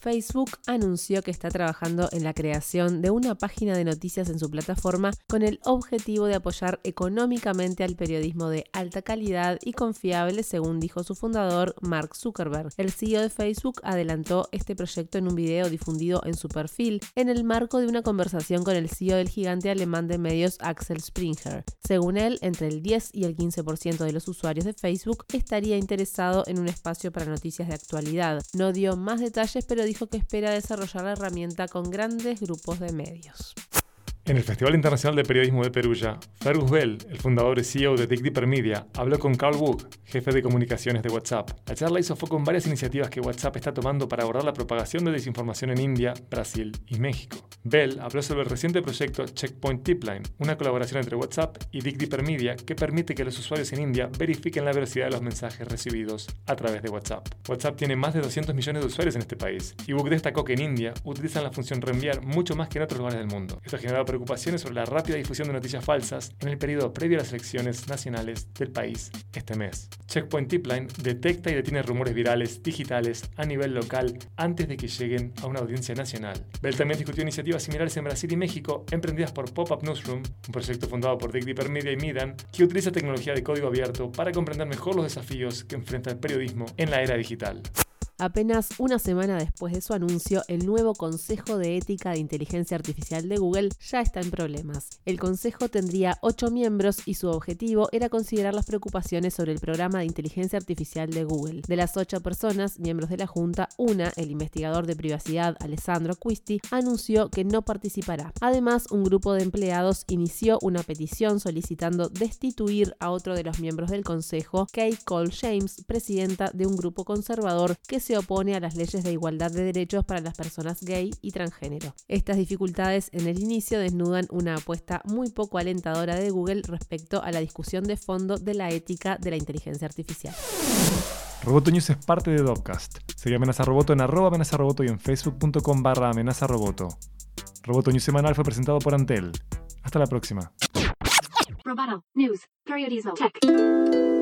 Facebook anunció que está trabajando en la creación de una página de noticias en su plataforma con el objetivo de apoyar económicamente al periodismo de alta calidad y confiable, según dijo su fundador Mark Zuckerberg. El CEO de Facebook adelantó este proyecto en un video difundido en su perfil en el marco de una conversación con el CEO del gigante alemán de medios Axel Springer. Según él, entre el 10 y el 15% de los usuarios de Facebook estaría interesado en un espacio para noticias de actualidad. No dio más detalles, pero dijo que espera desarrollar la herramienta con grandes grupos de medios. En el Festival Internacional de Periodismo de Perugia, Fergus Bell, el fundador y CEO de Dick Deeper Media, habló con Carl Wook, jefe de comunicaciones de WhatsApp. La charla hizo foco en varias iniciativas que WhatsApp está tomando para abordar la propagación de desinformación en India, Brasil y México. Bell habló sobre el reciente proyecto Checkpoint Tipline, una colaboración entre WhatsApp y Dick Deeper Media que permite que los usuarios en India verifiquen la veracidad de los mensajes recibidos a través de WhatsApp. WhatsApp tiene más de 200 millones de usuarios en este país y Wook destacó que en India utilizan la función reenviar mucho más que en otros lugares del mundo. Esto ha preocupaciones sobre la rápida difusión de noticias falsas en el periodo previo a las elecciones nacionales del país este mes. Checkpoint Tipline detecta y detiene rumores virales digitales a nivel local antes de que lleguen a una audiencia nacional. Bell también discutió iniciativas similares en Brasil y México emprendidas por Pop-Up Newsroom, un proyecto fundado por Dick Deeper Media y Midan, que utiliza tecnología de código abierto para comprender mejor los desafíos que enfrenta el periodismo en la era digital. Apenas una semana después de su anuncio, el nuevo Consejo de Ética de Inteligencia Artificial de Google ya está en problemas. El Consejo tendría ocho miembros y su objetivo era considerar las preocupaciones sobre el programa de inteligencia artificial de Google. De las ocho personas, miembros de la Junta, una, el investigador de privacidad Alessandro Quisti, anunció que no participará. Además, un grupo de empleados inició una petición solicitando destituir a otro de los miembros del Consejo, Kate Cole James, presidenta de un grupo conservador que se se opone a las leyes de igualdad de derechos para las personas gay y transgénero. Estas dificultades en el inicio desnudan una apuesta muy poco alentadora de Google respecto a la discusión de fondo de la ética de la inteligencia artificial. Roboto News es parte de Dopcast. Sigue Amenaza Roboto en arroba amenaza roboto y en facebook.com barra amenaza roboto. Roboto News semanal fue presentado por Antel. Hasta la próxima. Roboto. News. Periodismo. Tech.